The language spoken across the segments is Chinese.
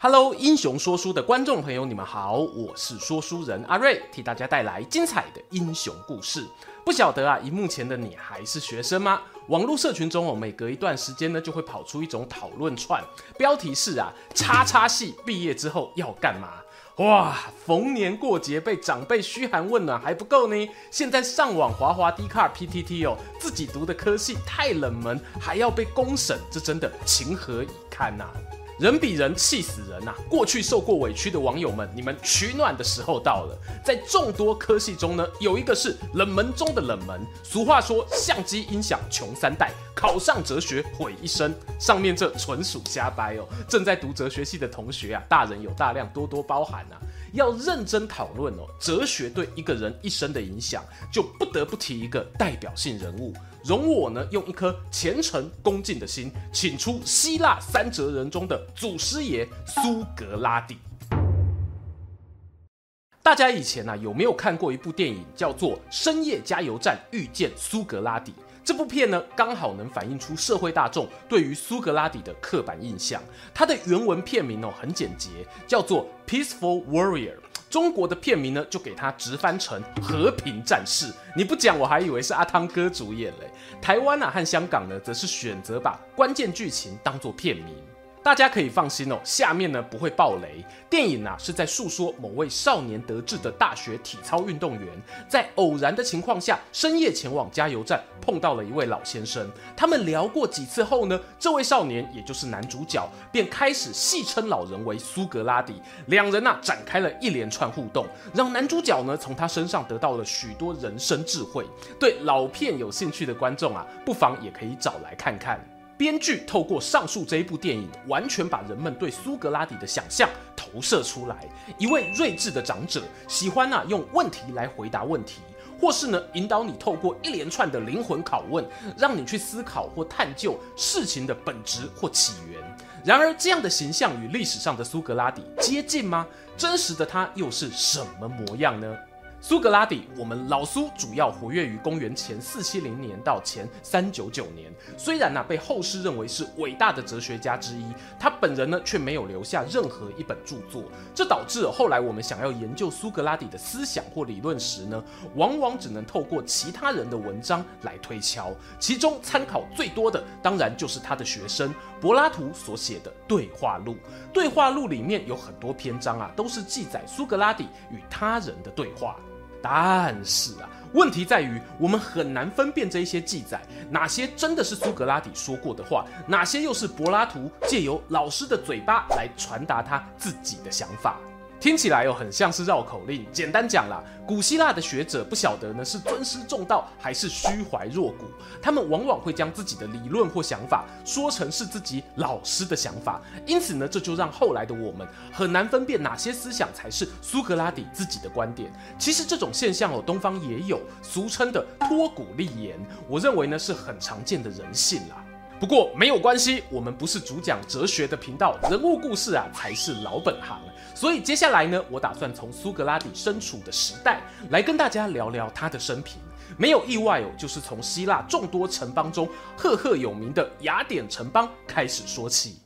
Hello，英雄说书的观众朋友，你们好，我是说书人阿瑞，替大家带来精彩的英雄故事。不晓得啊，荧幕前的你还是学生吗？网络社群中哦，每隔一段时间呢，就会跑出一种讨论串，标题是啊，叉叉系毕业之后要干嘛？哇，逢年过节被长辈嘘寒问暖还不够呢，现在上网滑滑 d c a r PTT 哦，自己读的科系太冷门，还要被公审，这真的情何以堪呐、啊？人比人气死人呐、啊！过去受过委屈的网友们，你们取暖的时候到了。在众多科系中呢，有一个是冷门中的冷门。俗话说，相机音响穷三代，考上哲学毁一生。上面这纯属瞎掰哦。正在读哲学系的同学啊，大人有大量，多多包涵啊。要认真讨论哦，哲学对一个人一生的影响，就不得不提一个代表性人物。容我呢，用一颗虔诚恭敬的心，请出希腊三哲人中的祖师爷苏格拉底。大家以前啊，有没有看过一部电影，叫做《深夜加油站遇见苏格拉底》？这部片呢，刚好能反映出社会大众对于苏格拉底的刻板印象。它的原文片名哦，很简洁，叫做《Peaceful Warrior》。中国的片名呢，就给它直翻成《和平战士》。你不讲，我还以为是阿汤哥主演嘞。台湾啊和香港呢，则是选择把关键剧情当做片名。大家可以放心哦，下面呢不会爆雷。电影啊是在诉说某位少年得志的大学体操运动员，在偶然的情况下，深夜前往加油站，碰到了一位老先生。他们聊过几次后呢，这位少年也就是男主角，便开始戏称老人为苏格拉底。两人啊展开了一连串互动，让男主角呢从他身上得到了许多人生智慧。对老片有兴趣的观众啊，不妨也可以找来看看。编剧透过上述这一部电影，完全把人们对苏格拉底的想象投射出来。一位睿智的长者，喜欢啊用问题来回答问题，或是呢引导你透过一连串的灵魂拷问，让你去思考或探究事情的本质或起源。然而，这样的形象与历史上的苏格拉底接近吗？真实的他又是什么模样呢？苏格拉底，我们老苏主要活跃于公元前四七零年到前三九九年。虽然呢、被后世认为是伟大的哲学家之一，他本人呢却没有留下任何一本著作。这导致后来我们想要研究苏格拉底的思想或理论时呢，往往只能透过其他人的文章来推敲。其中参考最多的，当然就是他的学生柏拉图所写的《对话录》。《对话录》里面有很多篇章啊，都是记载苏格拉底与他人的对话。但是啊，问题在于我们很难分辨这一些记载，哪些真的是苏格拉底说过的话，哪些又是柏拉图借由老师的嘴巴来传达他自己的想法。听起来又，很像是绕口令。简单讲啦，古希腊的学者不晓得呢是尊师重道还是虚怀若谷，他们往往会将自己的理论或想法说成是自己老师的想法，因此呢，这就让后来的我们很难分辨哪些思想才是苏格拉底自己的观点。其实这种现象哦，东方也有，俗称的托古立言，我认为呢是很常见的人性啦。不过没有关系，我们不是主讲哲学的频道，人物故事啊才是老本行。所以接下来呢，我打算从苏格拉底身处的时代来跟大家聊聊他的生平。没有意外哦，就是从希腊众多城邦中赫赫有名的雅典城邦开始说起。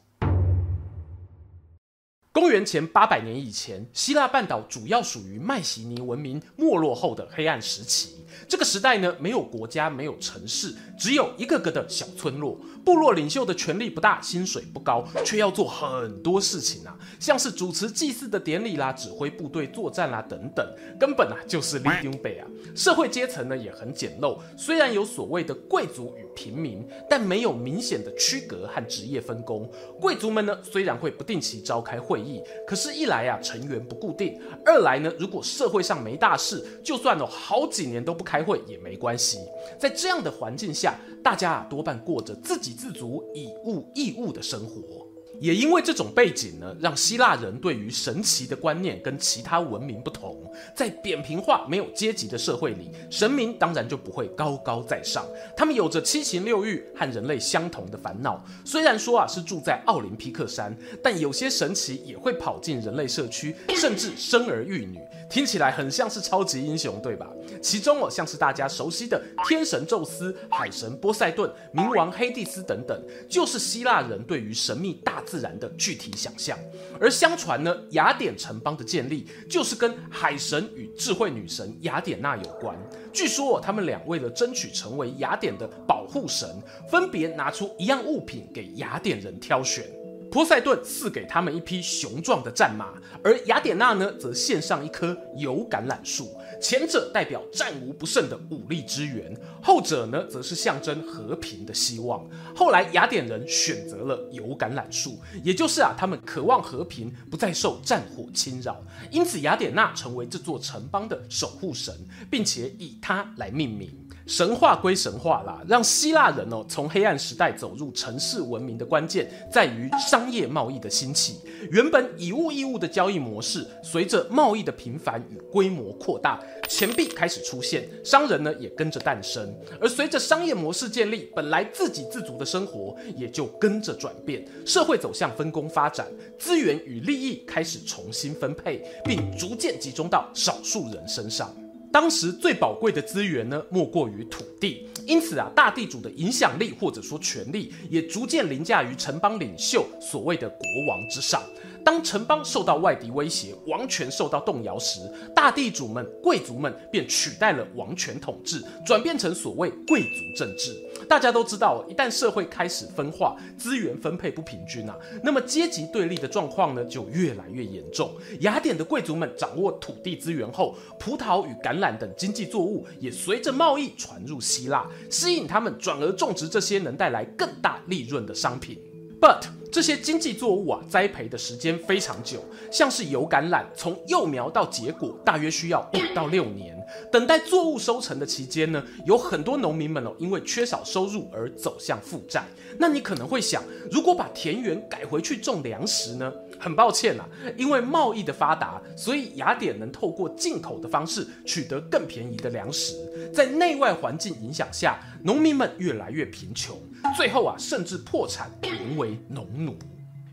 公元前八百年以前，希腊半岛主要属于迈锡尼文明没落后的黑暗时期。这个时代呢，没有国家，没有城市，只有一个个的小村落。部落领袖的权力不大，薪水不高，却要做很多事情啊，像是主持祭祀的典礼啦，指挥部队作战啦等等，根本啊就是里长伯啊。社会阶层呢也很简陋，虽然有所谓的贵族与平民，但没有明显的区隔和职业分工。贵族们呢虽然会不定期召开会议，可是，一来啊成员不固定，二来呢如果社会上没大事，就算哦好几年都不开会也没关系。在这样的环境下，大家啊多半过着自己自足、以物易物的生活。也因为这种背景呢，让希腊人对于神奇的观念跟其他文明不同。在扁平化、没有阶级的社会里，神明当然就不会高高在上。他们有着七情六欲和人类相同的烦恼。虽然说啊是住在奥林匹克山，但有些神奇也会跑进人类社区，甚至生儿育女。听起来很像是超级英雄，对吧？其中哦，像是大家熟悉的天神宙斯、海神波塞顿、冥王黑帝斯等等，就是希腊人对于神秘大自然的具体想象。而相传呢，雅典城邦的建立就是跟海神与智慧女神雅典娜有关。据说他们俩为了争取成为雅典的保护神，分别拿出一样物品给雅典人挑选。波塞顿赐给他们一匹雄壮的战马，而雅典娜呢，则献上一棵油橄榄树。前者代表战无不胜的武力支援，后者呢，则是象征和平的希望。后来雅典人选择了油橄榄树，也就是啊，他们渴望和平，不再受战火侵扰。因此，雅典娜成为这座城邦的守护神，并且以它来命名。神话归神话啦，让希腊人哦从黑暗时代走入城市文明的关键在于商业贸易的兴起。原本以物易物的交易模式，随着贸易的频繁与规模扩大，钱币开始出现，商人呢也跟着诞生。而随着商业模式建立，本来自给自足的生活也就跟着转变，社会走向分工发展，资源与利益开始重新分配，并逐渐集中到少数人身上。当时最宝贵的资源呢，莫过于土地。因此啊，大地主的影响力或者说权力，也逐渐凌驾于城邦领袖所谓的国王之上。当城邦受到外敌威胁，王权受到动摇时，大地主们、贵族们便取代了王权统治，转变成所谓贵族政治。大家都知道，一旦社会开始分化，资源分配不平均啊，那么阶级对立的状况呢，就越来越严重。雅典的贵族们掌握土地资源后，葡萄与橄榄等经济作物也随着贸易传入希腊，吸引他们转而种植这些能带来更大利润的商品。But 这些经济作物啊，栽培的时间非常久，像是油橄榄，从幼苗到结果大约需要五到六年。等待作物收成的期间呢，有很多农民们哦，因为缺少收入而走向负债。那你可能会想，如果把田园改回去种粮食呢？很抱歉啊，因为贸易的发达，所以雅典能透过进口的方式取得更便宜的粮食。在内外环境影响下，农民们越来越贫穷，最后啊，甚至破产，沦为农奴。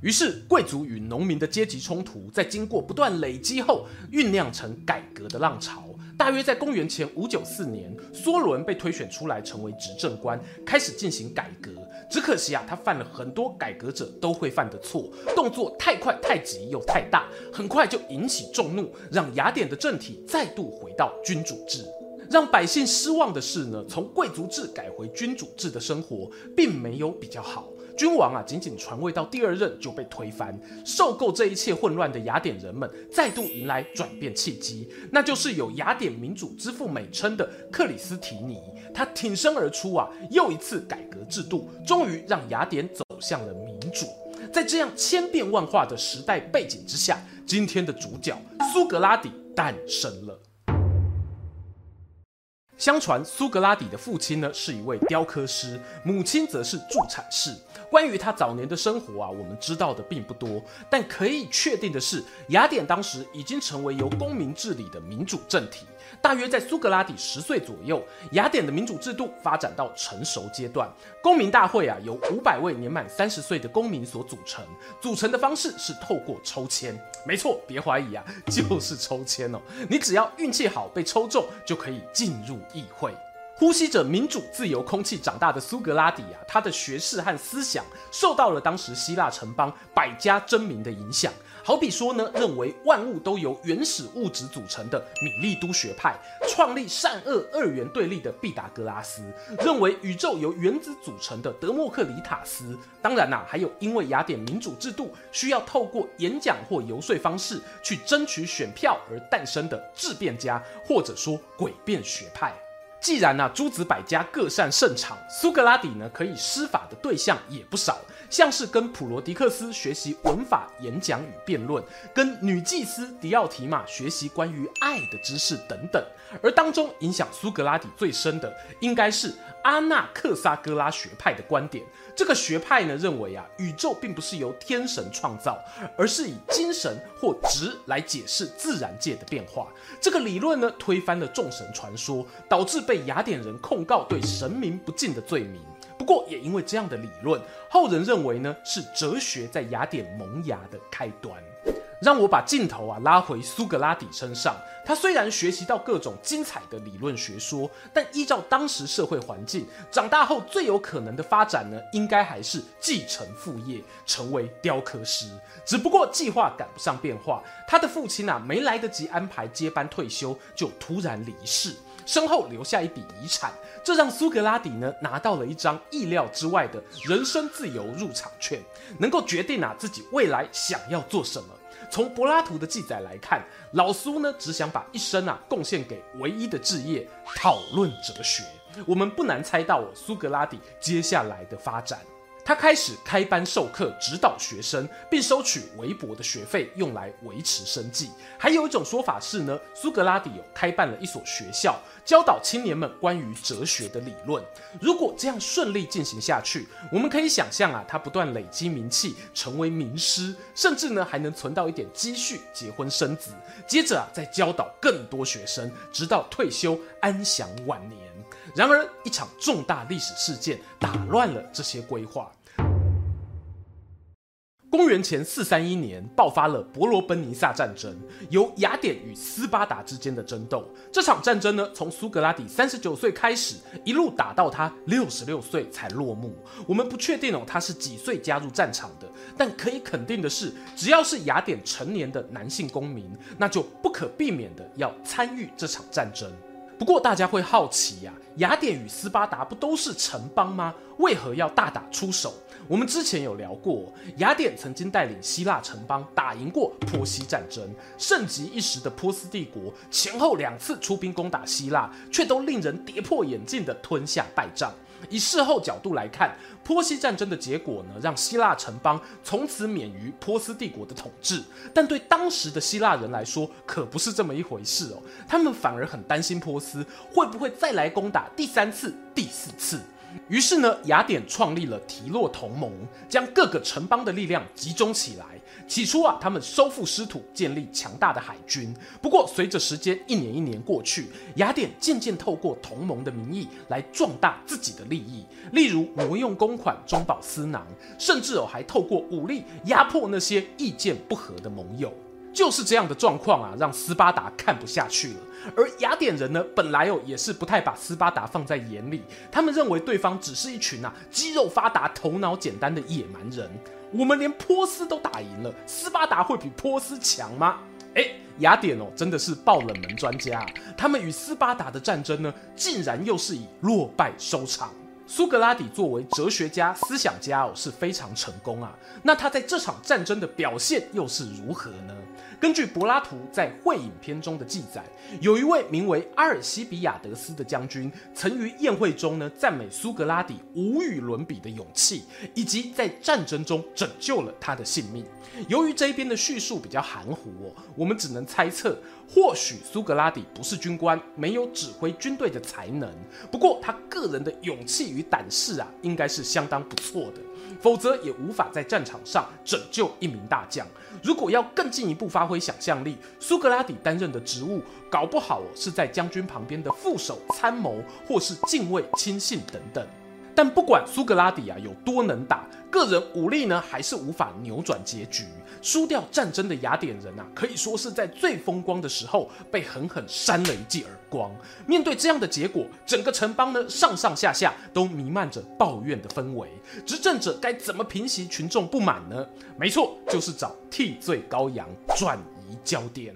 于是，贵族与农民的阶级冲突，在经过不断累积后，酝酿成改革的浪潮。大约在公元前五九四年，梭伦被推选出来成为执政官，开始进行改革。只可惜啊，他犯了很多改革者都会犯的错，动作太快、太急又太大，很快就引起众怒，让雅典的政体再度回到君主制。让百姓失望的是呢，从贵族制改回君主制的生活，并没有比较好。君王啊，仅仅传位到第二任就被推翻。受够这一切混乱的雅典人们，再度迎来转变契机，那就是有雅典民主之父美称的克里斯提尼。他挺身而出啊，又一次改革制度，终于让雅典走向了民主。在这样千变万化的时代背景之下，今天的主角苏格拉底诞生了。相传苏格拉底的父亲呢，是一位雕刻师，母亲则是助产士。关于他早年的生活啊，我们知道的并不多，但可以确定的是，雅典当时已经成为由公民治理的民主政体。大约在苏格拉底十岁左右，雅典的民主制度发展到成熟阶段。公民大会啊，由五百位年满三十岁的公民所组成，组成的方式是透过抽签。没错，别怀疑啊，就是抽签哦。你只要运气好被抽中，就可以进入议会。呼吸着民主自由空气长大的苏格拉底啊，他的学识和思想受到了当时希腊城邦百家争鸣的影响。好比说呢，认为万物都由原始物质组成的米利都学派，创立善恶二元对立的毕达哥拉斯，认为宇宙由原子组成的德莫克里塔斯。当然啦、啊，还有因为雅典民主制度需要透过演讲或游说方式去争取选票而诞生的质变家，或者说诡辩学派。既然呢、诸子百家各擅胜场，苏格拉底呢可以施法的对象也不少，像是跟普罗迪克斯学习文法、演讲与辩论，跟女祭司狄奥提玛学习关于爱的知识等等。而当中影响苏格拉底最深的，应该是阿纳克萨格拉学派的观点。这个学派呢认为啊，宇宙并不是由天神创造，而是以精神或质来解释自然界的变化。这个理论呢推翻了众神传说，导致被雅典人控告对神明不敬的罪名。不过也因为这样的理论，后人认为呢是哲学在雅典萌芽的开端。让我把镜头啊拉回苏格拉底身上。他虽然学习到各种精彩的理论学说，但依照当时社会环境，长大后最有可能的发展呢，应该还是继承父业，成为雕刻师。只不过计划赶不上变化，他的父亲啊没来得及安排接班退休，就突然离世，身后留下一笔遗产，这让苏格拉底呢拿到了一张意料之外的人生自由入场券，能够决定啊自己未来想要做什么。从柏拉图的记载来看，老苏呢只想把一生啊贡献给唯一的置业——讨论哲学。我们不难猜到苏格拉底接下来的发展。他开始开班授课，指导学生，并收取微薄的学费，用来维持生计。还有一种说法是呢，苏格拉底有开办了一所学校，教导青年们关于哲学的理论。如果这样顺利进行下去，我们可以想象啊，他不断累积名气，成为名师，甚至呢还能存到一点积蓄，结婚生子，接着啊再教导更多学生，直到退休安享晚年。然而，一场重大历史事件打乱了这些规划。公元前四三一年，爆发了伯罗奔尼撒战争，由雅典与斯巴达之间的争斗。这场战争呢，从苏格拉底三十九岁开始，一路打到他六十六岁才落幕。我们不确定哦，他是几岁加入战场的，但可以肯定的是，只要是雅典成年的男性公民，那就不可避免的要参与这场战争。不过大家会好奇呀、雅典与斯巴达不都是城邦吗？为何要大打出手？我们之前有聊过，雅典曾经带领希腊城邦打赢过波西战争，盛极一时的波斯帝国前后两次出兵攻打希腊，却都令人跌破眼镜的吞下败仗。以事后角度来看，波西战争的结果呢，让希腊城邦从此免于波斯帝国的统治。但对当时的希腊人来说，可不是这么一回事哦。他们反而很担心波斯会不会再来攻打第三次、第四次。于是呢，雅典创立了提洛同盟，将各个城邦的力量集中起来。起初啊，他们收复失土，建立强大的海军。不过，随着时间一年一年过去，雅典渐渐透过同盟的名义来壮大自己的利益，例如挪用公款，中饱私囊，甚至哦还透过武力压迫那些意见不合的盟友。就是这样的状况啊，让斯巴达看不下去了。而雅典人呢，本来哦也是不太把斯巴达放在眼里，他们认为对方只是一群啊肌肉发达、头脑简单的野蛮人。我们连波斯都打赢了，斯巴达会比波斯强吗？诶，雅典哦真的是爆冷门专家啊，他们与斯巴达的战争呢，竟然又是以落败收场。苏格拉底作为哲学家、思想家哦，是非常成功啊。那他在这场战争的表现又是如何呢？根据柏拉图在《会饮篇》中的记载，有一位名为阿尔西比亚德斯的将军，曾于宴会中呢赞美苏格拉底无与伦比的勇气，以及在战争中拯救了他的性命。由于这一边的叙述比较含糊哦，我们只能猜测，或许苏格拉底不是军官，没有指挥军队的才能。不过他个人的勇气与胆识啊，应该是相当不错的。否则也无法在战场上拯救一名大将。如果要更进一步发挥想象力，苏格拉底担任的职务，搞不好是在将军旁边的副手、参谋，或是近卫、亲信等等。但不管苏格拉底啊有多能打，个人武力呢还是无法扭转结局。输掉战争的雅典人啊，可以说是在最风光的时候被狠狠扇了一记耳光。面对这样的结果，整个城邦呢上上下下都弥漫着抱怨的氛围。执政者该怎么平息群众不满呢？没错，就是找替罪羔羊，转移焦点。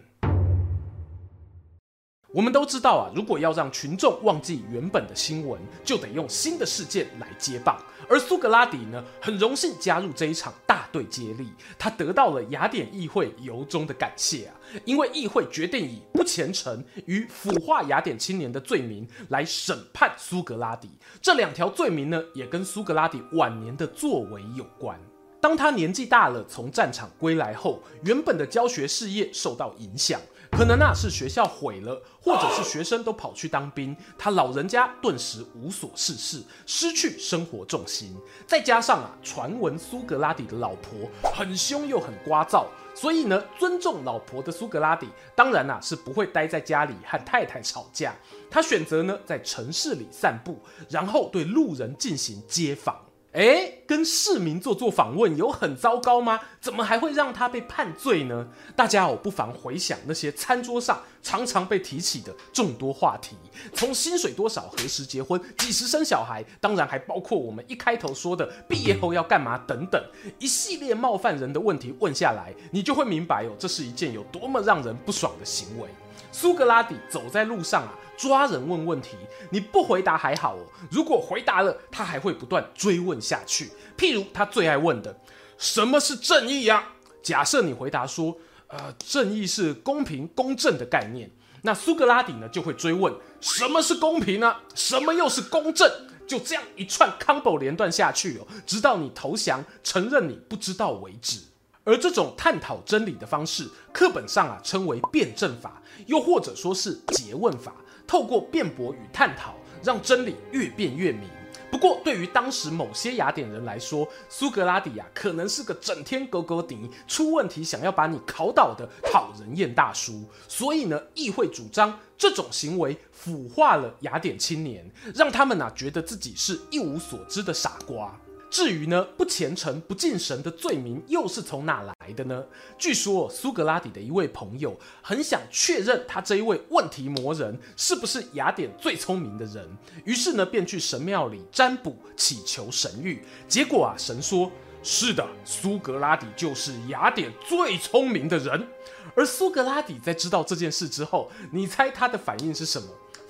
我们都知道啊，如果要让群众忘记原本的新闻，就得用新的事件来接棒。而苏格拉底呢，很荣幸加入这一场大队接力，他得到了雅典议会由衷的感谢啊，因为议会决定以不虔诚与腐化雅典青年的罪名来审判苏格拉底。这两条罪名呢，也跟苏格拉底晚年的作为有关。当他年纪大了，从战场归来后，原本的教学事业受到影响。可能啊是学校毁了，或者是学生都跑去当兵，他老人家顿时无所事事，失去生活重心。再加上啊，传闻苏格拉底的老婆很凶又很聒噪，所以呢，尊重老婆的苏格拉底当然啊是不会待在家里和太太吵架，他选择呢在城市里散步，然后对路人进行街访。诶，跟市民做做访问有很糟糕吗？怎么还会让他被判罪呢？大家哦，不妨回想那些餐桌上常常被提起的众多话题，从薪水多少、何时结婚、几时生小孩，当然还包括我们一开头说的毕业后要干嘛等等，一系列冒犯人的问题问下来，你就会明白哦，这是一件有多么让人不爽的行为。苏格拉底走在路上啊，抓人问问题，你不回答还好哦，如果回答了，他还会不断追问下去。譬如他最爱问的，什么是正义呀？假设你回答说，呃，正义是公平公正的概念，那苏格拉底呢就会追问，什么是公平呢？什么又是公正？就这样一串 combo 连断下去哦，直到你投降，承认你不知道为止。而这种探讨真理的方式，课本上啊称为辩证法，又或者说是诘问法。透过辩驳与探讨，让真理越辩越明。不过，对于当时某些雅典人来说，苏格拉底啊可能是个整天勾勾顶，出问题想要把你考倒的讨人厌大叔。所以呢，议会主张这种行为腐化了雅典青年，让他们啊觉得自己是一无所知的傻瓜。至于呢，不虔诚、不敬神的罪名又是从哪来的呢？据说苏格拉底的一位朋友很想确认他这一位问题魔人是不是雅典最聪明的人，于是呢便去神庙里占卜祈求神谕。结果啊，神说是的，苏格拉底就是雅典最聪明的人。而苏格拉底在知道这件事之后，你猜他的反应是什么？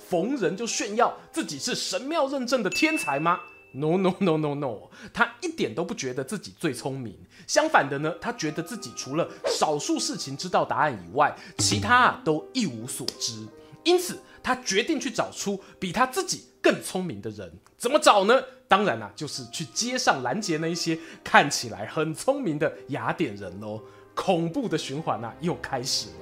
逢人就炫耀自己是神庙认证的天才吗？No no no no no，他一点都不觉得自己最聪明，相反的呢，他觉得自己除了少数事情知道答案以外，其他啊都一无所知。因此，他决定去找出比他自己更聪明的人。怎么找呢？当然啊，就是去街上拦截那一些看起来很聪明的雅典人喽。恐怖的循环啊，又开始了。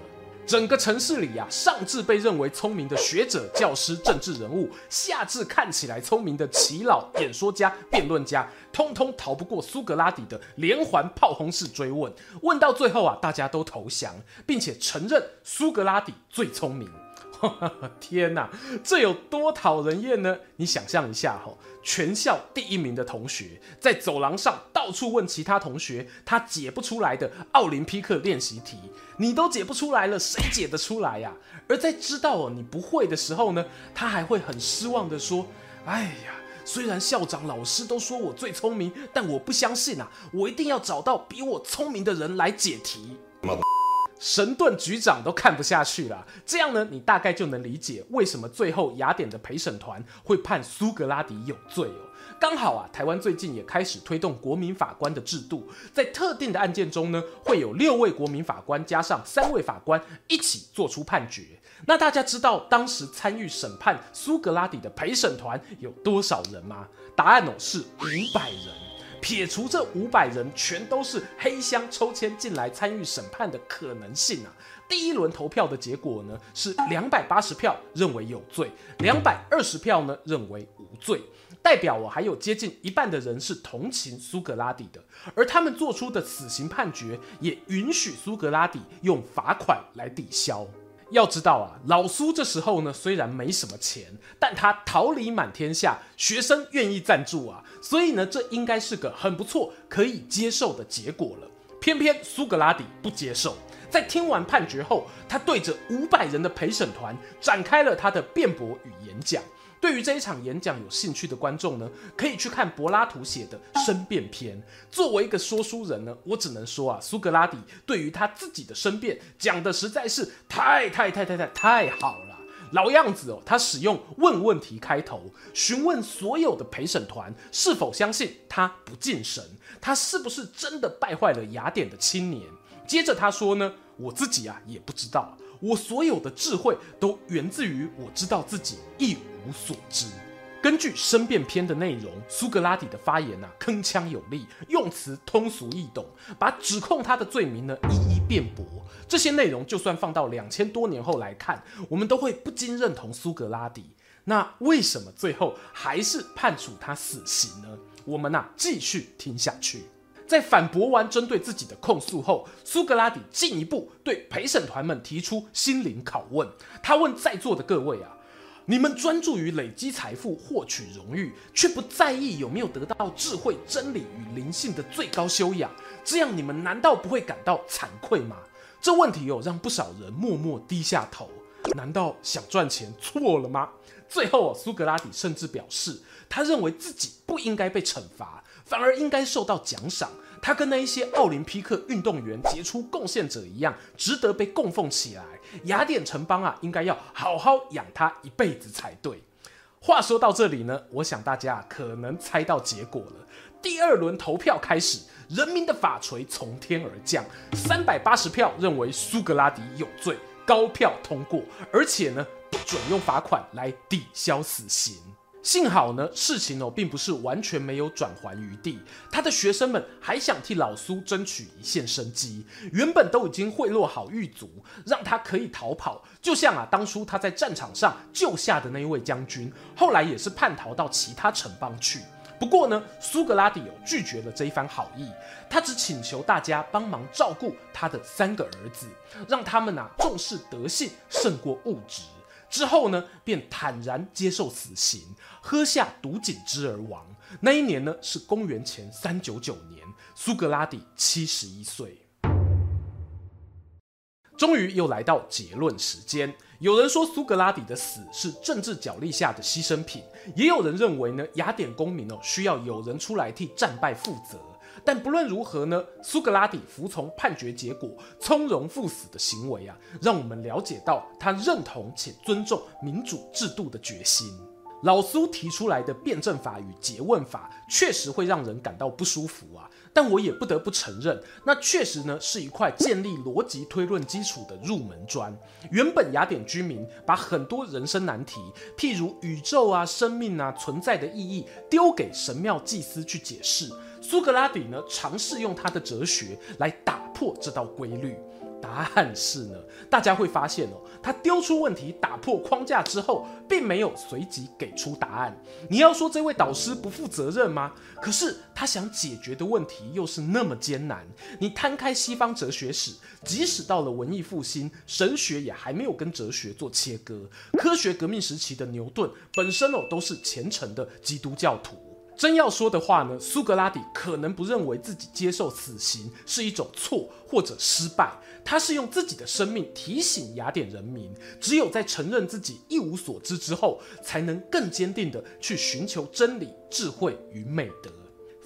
整个城市里呀、啊，上至被认为聪明的学者、教师、政治人物，下至看起来聪明的耆老、演说家、辩论家，通通逃不过苏格拉底的连环炮轰式追问。问到最后啊，大家都投降，并且承认苏格拉底最聪明。天哪，这有多讨人厌呢？你想象一下哈，全校第一名的同学在走廊上处问其他同学他解不出来的奥林匹克练习题，你都解不出来了，谁解得出来呀？而在知道哦你不会的时候呢，他还会很失望的说：“哎呀，虽然校长老师都说我最聪明，但我不相信啊，我一定要找到比我聪明的人来解题。”神盾局长都看不下去了，这样呢，你大概就能理解为什么最后雅典的陪审团会判苏格拉底有罪哦。刚好啊，台湾最近也开始推动国民法官的制度，在特定的案件中呢，会有六位国民法官加上三位法官一起做出判决。那大家知道当时参与审判苏格拉底的陪审团有多少人吗？答案哦是五百人。撇除这五百人全都是黑箱抽签进来参与审判的可能性啊，第一轮投票的结果呢是两百八十票认为有罪，两百二十票呢认为无罪，代表我还有接近一半的人是同情苏格拉底的，而他们做出的死刑判决也允许苏格拉底用罚款来抵消。要知道啊，老苏这时候呢，虽然没什么钱，但他桃李满天下，学生愿意赞助啊，所以呢，这应该是个很不错、可以接受的结果了。偏偏苏格拉底不接受，在听完判决后，他对着五百人的陪审团展开了他的辩驳与演讲。对于这一场演讲有兴趣的观众呢，可以去看柏拉图写的《申辩篇》。作为一个说书人呢，我只能说啊，苏格拉底对于他自己的申辩讲的实在是太太太太太太好了。老样子哦，他使用问问题开头，询问所有的陪审团是否相信他不敬神，他是不是真的败坏了雅典的青年。接着他说呢，我自己啊也不知道，我所有的智慧都源自于我知道自己一无所知。根据《申辩篇》的内容，苏格拉底的发言啊，铿锵有力，用词通俗易懂，把指控他的罪名呢一一辩驳。这些内容就算放到两千多年后来看，我们都会不禁认同苏格拉底。那为什么最后还是判处他死刑呢？我们啊继续听下去。在反驳完针对自己的控诉后，苏格拉底进一步对陪审团们提出心灵拷问。他问在座的各位啊。你们专注于累积财富、获取荣誉，却不在意有没有得到智慧、真理与灵性的最高修养，这样你们难道不会感到惭愧吗？这问题有让不少人默默低下头。难道想赚钱错了吗？最后，苏格拉底甚至表示，他认为自己不应该被惩罚，反而应该受到奖赏。他跟那一些奥林匹克运动员杰出贡献者一样，值得被供奉起来。雅典城邦啊，应该要好好养他一辈子才对。话说到这里呢，我想大家可能猜到结果了。第二轮投票开始，人民的法锤从天而降，三百八十票认为苏格拉底有罪，高票通过，而且呢，不准用罚款来抵消死刑。幸好呢，事情哦并不是完全没有转圜余地。他的学生们还想替老苏争取一线生机，原本都已经贿赂好狱卒，让他可以逃跑。就像啊，当初他在战场上救下的那一位将军，后来也是叛逃到其他城邦去。不过呢，苏格拉底有拒绝了这一番好意，他只请求大家帮忙照顾他的三个儿子，让他们啊重视德性胜过物质。之后呢，便坦然接受死刑，喝下毒锦汁而亡。那一年呢，是公元前三九九年，苏格拉底七十一岁。终于又来到结论时间。有人说苏格拉底的死是政治角力下的牺牲品，也有人认为呢，雅典公民哦需要有人出来替战败负责。但不论如何呢，苏格拉底服从判决结果、从容赴死的行为啊，让我们了解到他认同且尊重民主制度的决心。老苏提出来的辩证法与诘问法，确实会让人感到不舒服啊。但我也不得不承认，那确实呢是一块建立逻辑推论基础的入门砖。原本雅典居民把很多人生难题，譬如宇宙啊、生命啊、存在的意义，丢给神庙祭司去解释。苏格拉底呢，尝试用他的哲学来打破这道规律。答案是呢，大家会发现哦，他丢出问题，打破框架之后，并没有随即给出答案。你要说这位导师不负责任吗？可是他想解决的问题又是那么艰难。你摊开西方哲学史，即使到了文艺复兴，神学也还没有跟哲学做切割。科学革命时期的牛顿本身哦，都是虔诚的基督教徒。真要说的话呢，苏格拉底可能不认为自己接受死刑是一种错或者失败，他是用自己的生命提醒雅典人民，只有在承认自己一无所知之后，才能更坚定地去寻求真理、智慧与美德。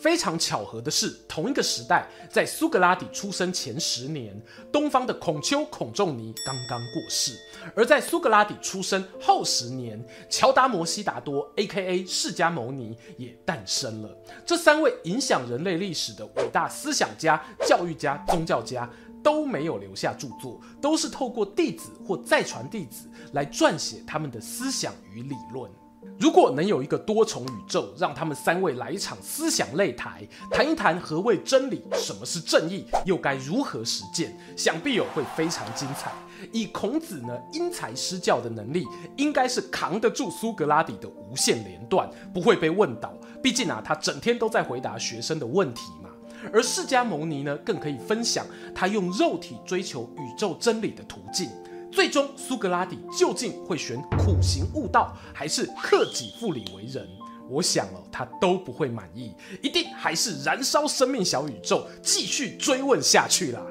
非常巧合的是，同一个时代，在苏格拉底出生前十年，东方的孔丘、孔仲尼刚刚过世；而在苏格拉底出生后十年，乔达摩悉达多 （A.K.A. 释迦牟尼）也诞生了。这三位影响人类历史的伟大思想家、教育家、宗教家都没有留下著作，都是透过弟子或再传弟子来撰写他们的思想与理论。如果能有一个多重宇宙，让他们三位来一场思想擂台，谈一谈何谓真理，什么是正义，又该如何实践，想必有会非常精彩。以孔子呢因材施教的能力，应该是扛得住苏格拉底的无限连断，不会被问倒。毕竟啊，他整天都在回答学生的问题嘛。而释迦牟尼呢，更可以分享他用肉体追求宇宙真理的途径。最终，苏格拉底究竟会选苦行悟道，还是克己复礼为人？我想了，他都不会满意，一定还是燃烧生命小宇宙，继续追问下去啦。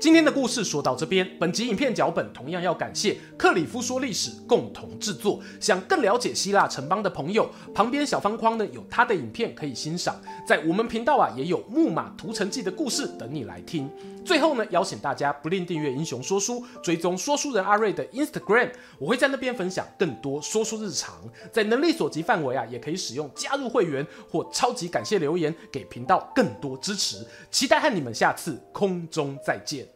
今天的故事说到这边，本集影片脚本同样要感谢克里夫说历史共同制作。想更了解希腊城邦的朋友，旁边小方框呢有他的影片可以欣赏。在我们频道啊也有木马屠城记的故事等你来听。最后呢，邀请大家不吝订阅英雄说书，追踪说书人阿瑞的 Instagram，我会在那边分享更多说书日常。在能力所及范围啊，也可以使用加入会员或超级感谢留言给频道更多支持。期待和你们下次空中再见。